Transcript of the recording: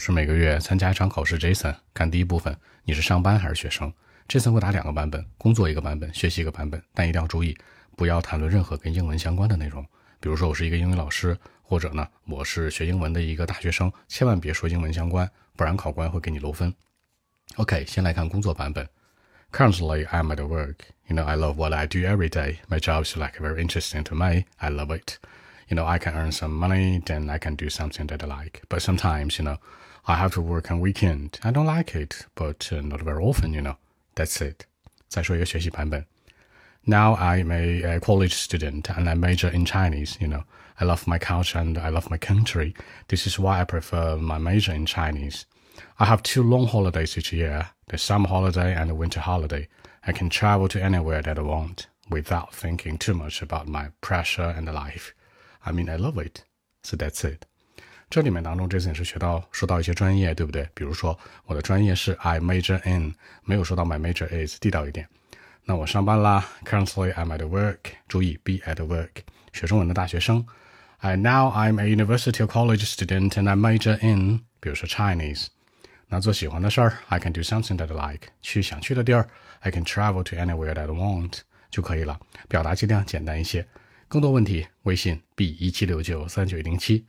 是每个月参加一场考试。Jason，看第一部分，你是上班还是学生？Jason 会打两个版本，工作一个版本，学习一个版本。但一定要注意，不要谈论任何跟英文相关的内容。比如说，我是一个英语老师，或者呢，我是学英文的一个大学生，千万别说英文相关，不然考官会给你漏分。OK，先来看工作版本。Currently, I'm at work. You know, I love what I do every day. My job is like very interesting to me. I love it. You know, I can earn some money, then I can do something that I like. But sometimes, you know, I have to work on weekend. I don't like it, but uh, not very often, you know. That's it. 再说一个学习版本. Now I'm a, a college student and I major in Chinese, you know. I love my culture and I love my country. This is why I prefer my major in Chinese. I have two long holidays each year, the summer holiday and the winter holiday. I can travel to anywhere that I want without thinking too much about my pressure and life. I mean, I love it. So that's it. 这里面当中这次也是学到说到一些专业，对不对？比如说我的专业是 I major in，没有说到 my major is，地道一点。那我上班啦，Currently I'm at work，注意 be at work，学中文的大学生。I now I'm a university or college student and I major in，比如说 Chinese。那做喜欢的事儿，I can do something that I like，去想去的地儿，I can travel to anywhere that I want 就可以了。表达尽量简单一些。更多问题，微信 b 一七六九三九零七。